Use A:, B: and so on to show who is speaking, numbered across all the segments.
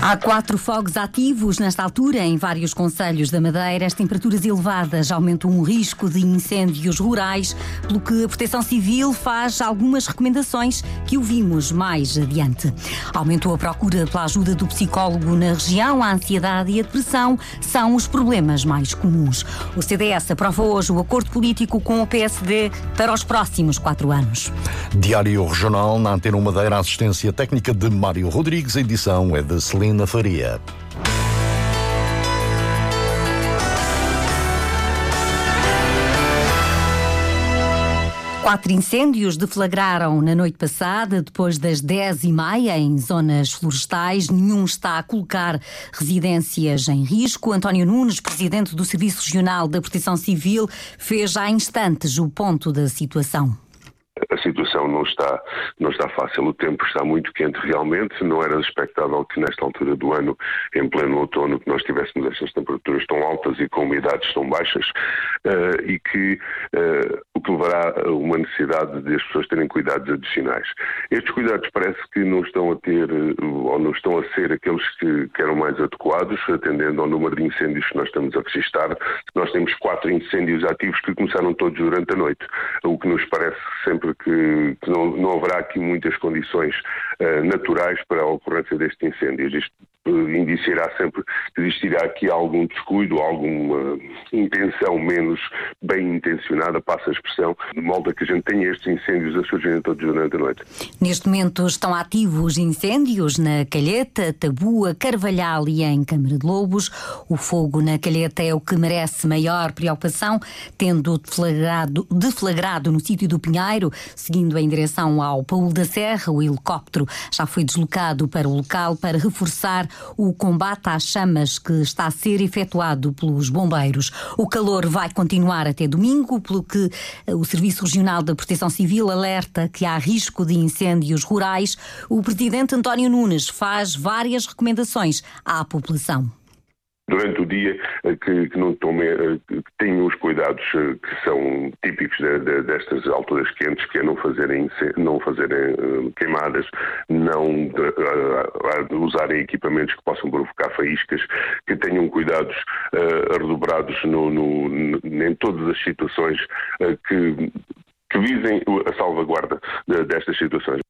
A: Há quatro fogos ativos nesta altura em vários conselhos da Madeira. As temperaturas elevadas aumentam o risco de incêndios rurais, pelo que a Proteção Civil faz algumas recomendações que ouvimos mais adiante. Aumentou a procura pela ajuda do psicólogo na região. A ansiedade e a depressão são os problemas mais comuns. O CDS aprova hoje o acordo político com o PSD para os próximos quatro anos.
B: Diário Regional na Antena 1 Madeira, assistência técnica de Mário Rodrigues, a edição é de Celina Faria.
A: Quatro incêndios deflagraram na noite passada, depois das 10 e meia, em zonas florestais. Nenhum está a colocar residências em risco. António Nunes, presidente do Serviço Regional da Proteção Civil, fez há instantes o ponto da situação
C: a situação não está, não está fácil, o tempo está muito quente realmente, não era expectável que nesta altura do ano, em pleno outono, que nós tivéssemos estas temperaturas tão altas e com umidades tão baixas uh, e que uh, o que levará a uma necessidade de as pessoas terem cuidados adicionais. Estes cuidados parece que não estão a ter ou não estão a ser aqueles que, que eram mais adequados, atendendo ao número de incêndios que nós estamos a registrar. Nós temos quatro incêndios ativos que começaram todos durante a noite, o que nos parece sempre que, não, não, haverá aqui muitas condições uh, naturais para a ocorrência destes incêndios. Indiciará sempre que existirá aqui algum descuido, alguma intenção menos bem intencionada, passa a expressão, de modo a que a gente tenha estes incêndios a surgirem todos durante a noite.
A: Neste momento estão ativos incêndios na Calheta, Tabua, Carvalhal e em Câmara de Lobos. O fogo na Calheta é o que merece maior preocupação, tendo deflagrado, deflagrado no sítio do Pinheiro, seguindo em direção ao Paulo da Serra, o helicóptero já foi deslocado para o local para reforçar o combate às chamas que está a ser efetuado pelos bombeiros. O calor vai continuar até domingo, pelo que o Serviço Regional da Proteção Civil alerta que há risco de incêndios rurais. O presidente António Nunes faz várias recomendações à população
C: durante o dia eh, que, que não tome, eh, que tenham os cuidados eh, que são típicos de, de, destas alturas quentes, que é não fazerem, não fazerem queimadas, não usarem equipamentos que possam provocar faíscas, que tenham cuidados uh, redobrados no, no, em todas as situações uh, que, que visem a salvaguarda destas situações.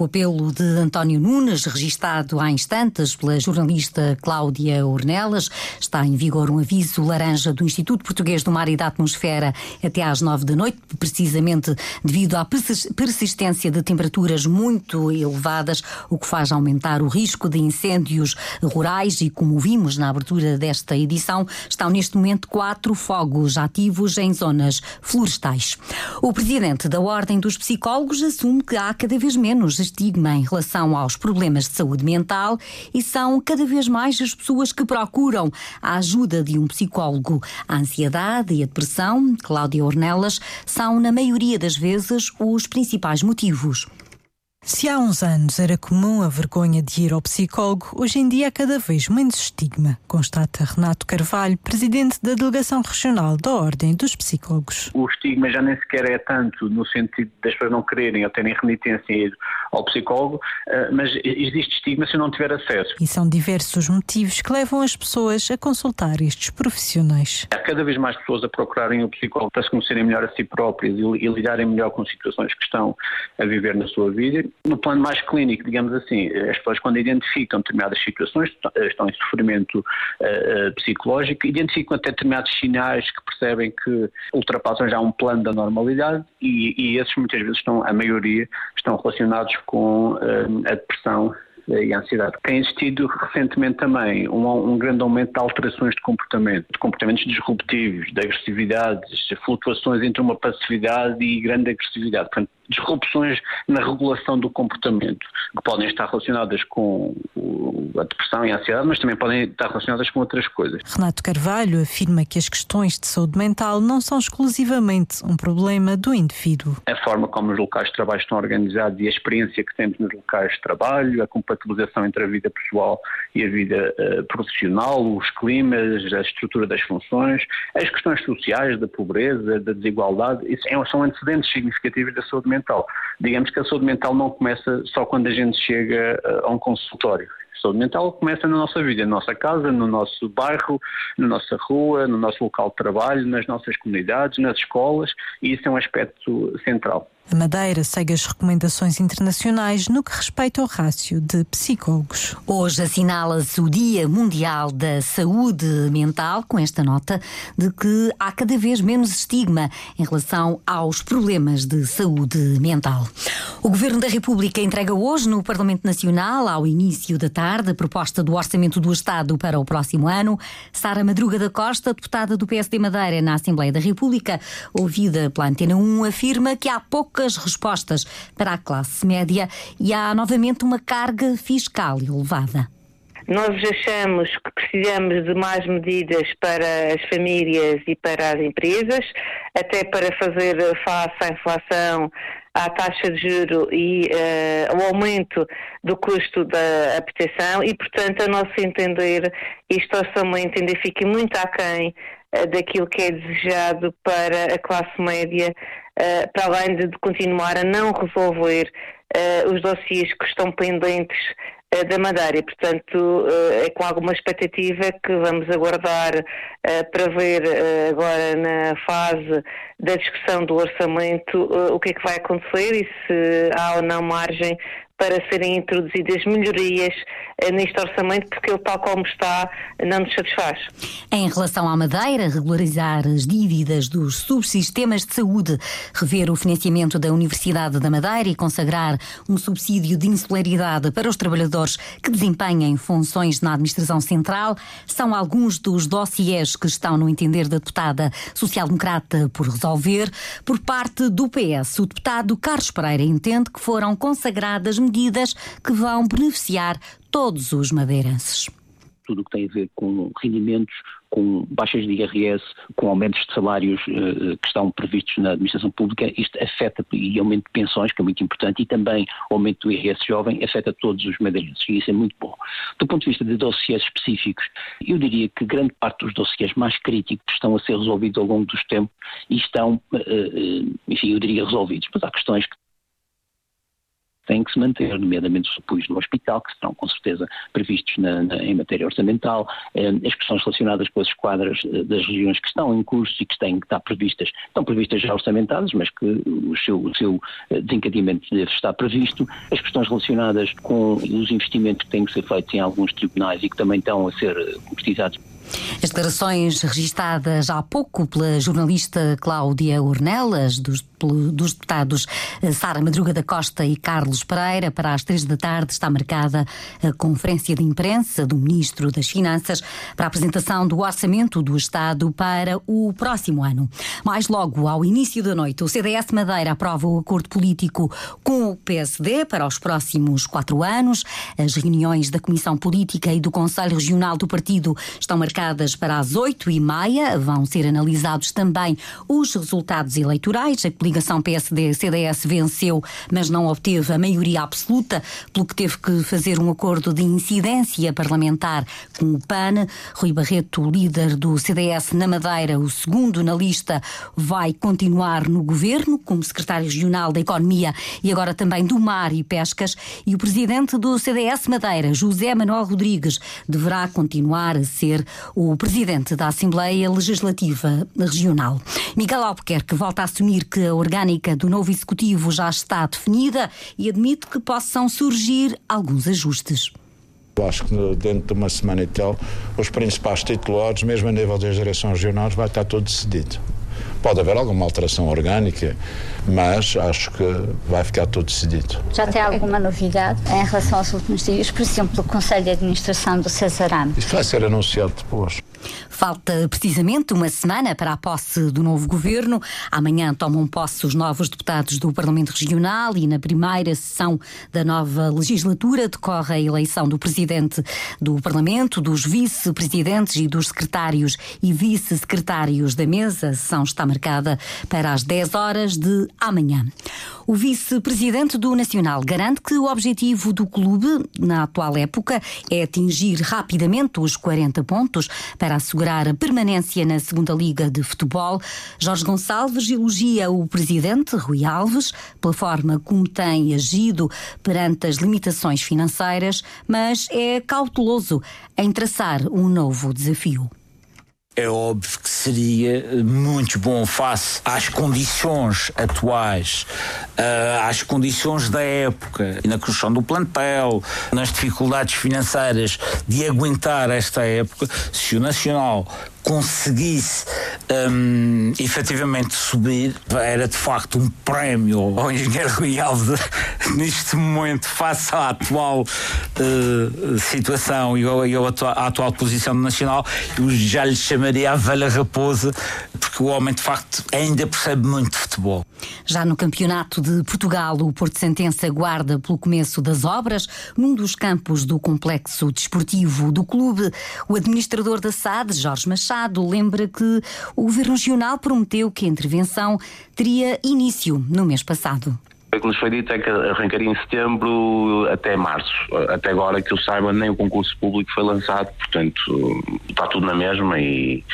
A: O apelo de António Nunes, registado há instantes pela jornalista Cláudia Ornelas, está em vigor um aviso laranja do Instituto Português do Mar e da Atmosfera até às nove da noite, precisamente devido à persistência de temperaturas muito elevadas, o que faz aumentar o risco de incêndios rurais e, como vimos na abertura desta edição, estão neste momento quatro fogos ativos em zonas florestais. O presidente da Ordem dos Psicólogos assume que há cada vez menos estigma em relação aos problemas de saúde mental e são cada vez mais as pessoas que procuram a ajuda de um psicólogo. A ansiedade e a depressão, Cláudia Ornelas, são, na maioria das vezes, os principais motivos.
D: Se há uns anos era comum a vergonha de ir ao psicólogo, hoje em dia há cada vez menos estigma, constata Renato Carvalho, presidente da Delegação Regional da Ordem dos Psicólogos.
E: O estigma já nem sequer é tanto no sentido das pessoas não quererem ou terem renitência ir ao psicólogo, eh, mas existe estigma se não tiver acesso.
D: E são diversos motivos que levam as pessoas a consultar estes profissionais.
E: Há cada vez mais pessoas a procurarem o psicólogo para se conhecerem melhor a si próprias e lidarem melhor com situações que estão a viver na sua vida no plano mais clínico, digamos assim, as pessoas quando identificam determinadas situações, estão em sofrimento uh, psicológico, identificam até determinados sinais que percebem que ultrapassam já um plano da normalidade e, e esses muitas vezes estão, a maioria, estão relacionados com uh, a depressão e ansiedade. Tem existido recentemente também um, um, grande aumento de alterações de comportamento, de comportamentos disruptivos, de agressividades, flutuações entre uma passividade e grande agressividade. Portanto, disrupções na regulação do comportamento, que podem estar relacionadas com a depressão e a ansiedade, mas também podem estar relacionadas com outras coisas.
D: Renato Carvalho afirma que as questões de saúde mental não são exclusivamente um problema do indivíduo.
E: A forma como os locais de trabalho estão organizados e a experiência que temos nos locais de trabalho, a compatibilização entre a vida pessoal e a vida uh, profissional, os climas, a estrutura das funções, as questões sociais, da pobreza, da desigualdade, isso é, são antecedentes significativos da saúde mental. Digamos que a saúde mental não começa só quando a gente chega uh, a um consultório saúde mental começa na nossa vida, na nossa casa, no nosso bairro, na nossa rua, no nosso local de trabalho, nas nossas comunidades, nas escolas, e isso é um aspecto central.
D: A Madeira segue as recomendações internacionais no que respeita ao rácio de psicólogos.
A: Hoje assinala-se o Dia Mundial da Saúde Mental, com esta nota de que há cada vez menos estigma em relação aos problemas de saúde mental. O Governo da República entrega hoje no Parlamento Nacional, ao início da tarde, a proposta do Orçamento do Estado para o próximo ano. Sara Madruga da Costa, deputada do PSD Madeira na Assembleia da República, ouvida pela Antena 1, afirma que há pouco poucas respostas para a classe média e há novamente uma carga fiscal elevada.
F: Nós achamos que precisamos de mais medidas para as famílias e para as empresas, até para fazer face à inflação, à taxa de juro e uh, ao aumento do custo da habitação e, portanto, a nosso entender, este orçamento ainda fica muito aquém daquilo que é desejado para a classe média eh, para além de, continuar a não resolver uh, os dossiês que estão pendentes da Madeira. Portanto, é com alguma expectativa que vamos aguardar para ver agora na fase da discussão do orçamento o que é que vai acontecer e se há ou não margem para serem introduzidas melhorias eh, neste orçamento, porque ele, tal como está, não nos satisfaz.
A: Em relação à Madeira, regularizar as dívidas dos subsistemas de saúde, rever o financiamento da Universidade da Madeira e consagrar um subsídio de insularidade para os trabalhadores que desempenhem funções na administração central, são alguns dos dossiês que estão no entender da deputada social-democrata por resolver. Por parte do PS, o deputado Carlos Pereira entende que foram consagradas medidas que vão beneficiar todos os madeirenses
G: tudo o que tem a ver com rendimentos, com baixas de IRS, com aumentos de salários uh, que estão previstos na administração pública, isto afeta e aumento de pensões, que é muito importante, e também aumento do IRS jovem, afeta todos os madeirenses, e isso é muito bom. Do ponto de vista de dossiês específicos, eu diria que grande parte dos dossiês mais críticos estão a ser resolvidos ao longo dos tempos e estão, uh, enfim, eu diria resolvidos, mas há questões que têm que se manter, nomeadamente os apoios no hospital, que serão com certeza previstos na, na, em matéria orçamental, eh, as questões relacionadas com as esquadras eh, das regiões que estão em curso e que têm que estar previstas, estão previstas já orçamentadas, mas que o seu, o seu eh, desencadeamento deve estar previsto, as questões relacionadas com os investimentos que têm que ser feitos em alguns tribunais e que também estão a ser concretizados.
A: As declarações registadas há pouco pela jornalista Cláudia Ornelas, dos, dos deputados eh, Sara Madruga da Costa e Carlos Pereira, para as três da tarde está marcada a conferência de imprensa do Ministro das Finanças para a apresentação do orçamento do Estado para o próximo ano. Mais logo, ao início da noite, o CDS Madeira aprova o acordo político com o PSD para os próximos quatro anos. As reuniões da Comissão Política e do Conselho Regional do Partido estão marcadas para as oito e meia. Vão ser analisados também os resultados eleitorais. A coligação PSD-CDS venceu, mas não obteve a maioria absoluta, pelo que teve que fazer um acordo de incidência parlamentar com o PAN. Rui Barreto, líder do CDS na Madeira, o segundo na lista, vai continuar no governo como secretário regional da Economia e agora também do Mar e Pescas. E o presidente do CDS Madeira, José Manuel Rodrigues, deverá continuar a ser o presidente da Assembleia Legislativa Regional. Miguel Albuquerque volta a assumir que a orgânica do novo executivo já está definida e admite que possam surgir alguns ajustes.
H: Eu acho que dentro de uma semana e tal, os principais titulares, mesmo a nível das direções regionais, vai estar tudo decidido. Pode haver alguma alteração orgânica, mas acho que vai ficar tudo decidido.
I: Já tem alguma novidade em relação aos últimos dias? Por exemplo, o Conselho de Administração do Cesarame?
H: Isso vai ser anunciado depois.
A: Falta precisamente uma semana para a posse do novo governo. Amanhã tomam posse os novos deputados do Parlamento Regional e na primeira sessão da nova legislatura decorre a eleição do presidente do Parlamento, dos vice-presidentes e dos secretários e vice-secretários da mesa. A sessão está marcada para as 10 horas de amanhã. O vice-presidente do Nacional garante que o objetivo do clube na atual época é atingir rapidamente os 40 pontos para assegurar a permanência na segunda Liga de Futebol. Jorge Gonçalves elogia o presidente Rui Alves pela forma como tem agido perante as limitações financeiras, mas é cauteloso em traçar um novo desafio.
J: É óbvio que seria muito bom face às condições atuais, uh, às condições da época, na questão do plantel, nas dificuldades financeiras de aguentar esta época, se o Nacional conseguisse um, efetivamente subir, era de facto um prémio ao engenheiro Rui Alves neste momento, face à atual uh, situação e à atual posição Nacional, eu já lhe chamaria a velha raposa, porque o homem de facto ainda percebe muito futebol.
A: Já no Campeonato de Portugal, o Porto Sentença aguarda pelo começo das obras num dos campos do complexo desportivo do clube. O administrador da SAD, Jorge Machado, lembra que o Governo Regional prometeu que a intervenção teria início no mês passado.
K: O que nos foi dito é que arrancaria em setembro até março. Até agora que eu saiba, nem o concurso público foi lançado, portanto está tudo na mesma e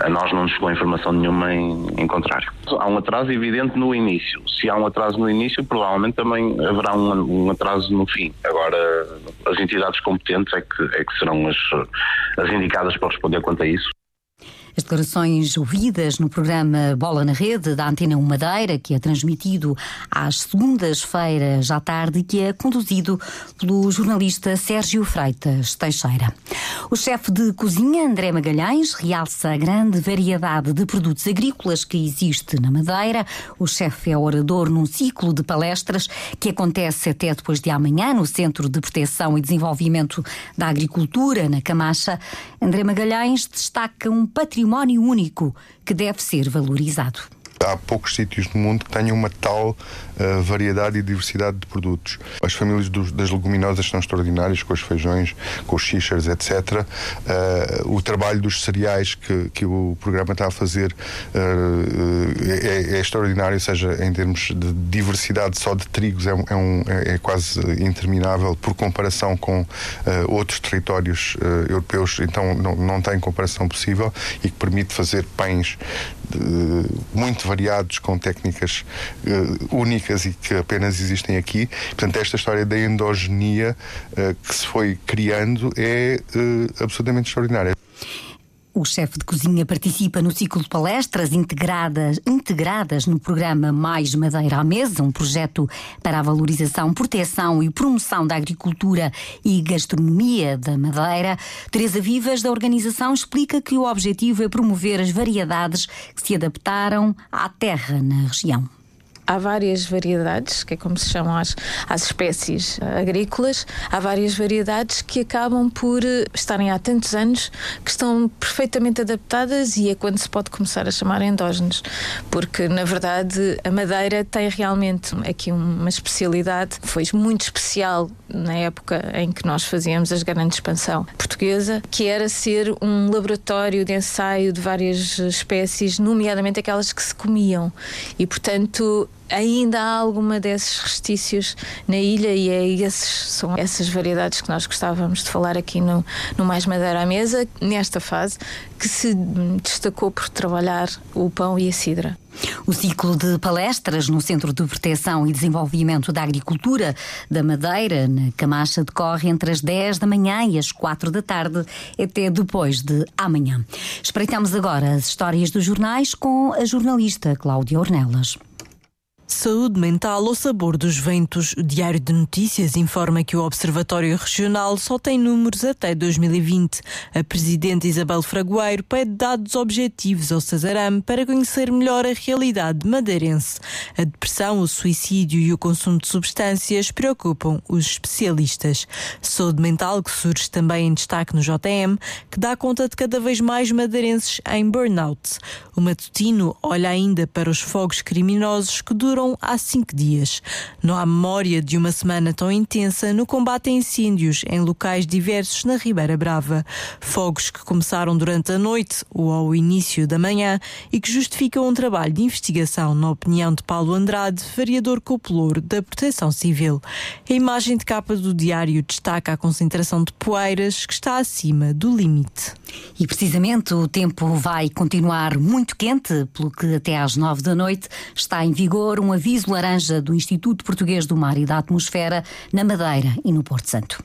K: a nós não nos chegou informação nenhuma em, em contrário. Há um atraso evidente no início. Se há um atraso no início, provavelmente também haverá um, um atraso no fim. Agora, as entidades competentes é que, é que serão as, as indicadas para responder quanto a isso.
A: As declarações ouvidas no programa Bola na Rede da Antena 1 Madeira, que é transmitido às segundas-feiras à tarde e que é conduzido pelo jornalista Sérgio Freitas Teixeira. O chefe de cozinha, André Magalhães, realça a grande variedade de produtos agrícolas que existe na Madeira. O chefe é orador num ciclo de palestras que acontece até depois de amanhã no Centro de Proteção e Desenvolvimento da Agricultura, na Camacha. André Magalhães destaca um património património único que deve ser valorizado.
L: Há poucos sítios no mundo que tenham uma tal uh, variedade e diversidade de produtos. As famílias dos, das leguminosas são extraordinárias, com os feijões, com os xixers, etc. Uh, eh, o trabalho dos cereais que, que o programa está a fazer uh, é, é, extraordinário, ou seja, em termos de diversidade só de trigos é, é, um, é, é quase interminável por comparação com outros territórios europeus, então não, não tem comparação possível e que permite fazer pães muito variados, com técnicas uh, únicas e que apenas existem aqui. Portanto, esta história da endogenia uh, que se foi criando é uh, absolutamente extraordinária.
A: O chefe de cozinha participa no ciclo de palestras integradas, integradas no programa Mais Madeira à Mesa, um projeto para a valorização, proteção e promoção da agricultura e gastronomia da Madeira. Teresa Vivas, da organização, explica que o objetivo é promover as variedades que se adaptaram à terra na região
M: há várias variedades, que é como se chamam as, as espécies agrícolas, há várias variedades que acabam por eh, estarem há tantos anos que estão perfeitamente adaptadas e é quando se pode começar a chamar endógenos, porque na verdade a madeira tem realmente aqui uma especialidade, foi muito especial na época em que nós fazíamos a grande expansão portuguesa, que era ser um laboratório de ensaio de várias espécies, nomeadamente aquelas que se comiam. E portanto, ainda há alguma desses restícios na ilha e é esses, são essas variedades que nós gostávamos de falar aqui no, no Mais Madeira à Mesa, nesta fase, que se destacou por trabalhar o pão e a cidra.
A: O ciclo de palestras no Centro de Proteção e Desenvolvimento da Agricultura da Madeira, na Camacha, decorre entre as 10 da manhã e as 4 da tarde, até depois de amanhã. Espreitamos agora as histórias dos jornais com a jornalista Cláudia Ornelas.
D: Saúde mental ao sabor dos ventos. O Diário de Notícias informa que o Observatório Regional só tem números até 2020. A Presidente Isabel Fragoeiro pede dados objetivos ao Cesaram para conhecer melhor a realidade madeirense. A depressão, o suicídio e o consumo de substâncias preocupam os especialistas. Saúde mental, que surge também em destaque no JM, que dá conta de cada vez mais madeirenses em burnout. O matutino olha ainda para os fogos criminosos que duram há cinco dias. Não há memória de uma semana tão intensa no combate a incêndios em locais diversos na Ribeira Brava. Fogos que começaram durante a noite ou ao início da manhã e que justificam um trabalho de investigação, na opinião de Paulo Andrade, vereador copelouro da Proteção Civil. A imagem de capa do diário destaca a concentração de poeiras que está acima do limite.
A: E precisamente o tempo vai continuar muito quente, pelo que até às nove da noite está em vigor um aviso laranja do Instituto Português do Mar e da Atmosfera na Madeira e no Porto Santo.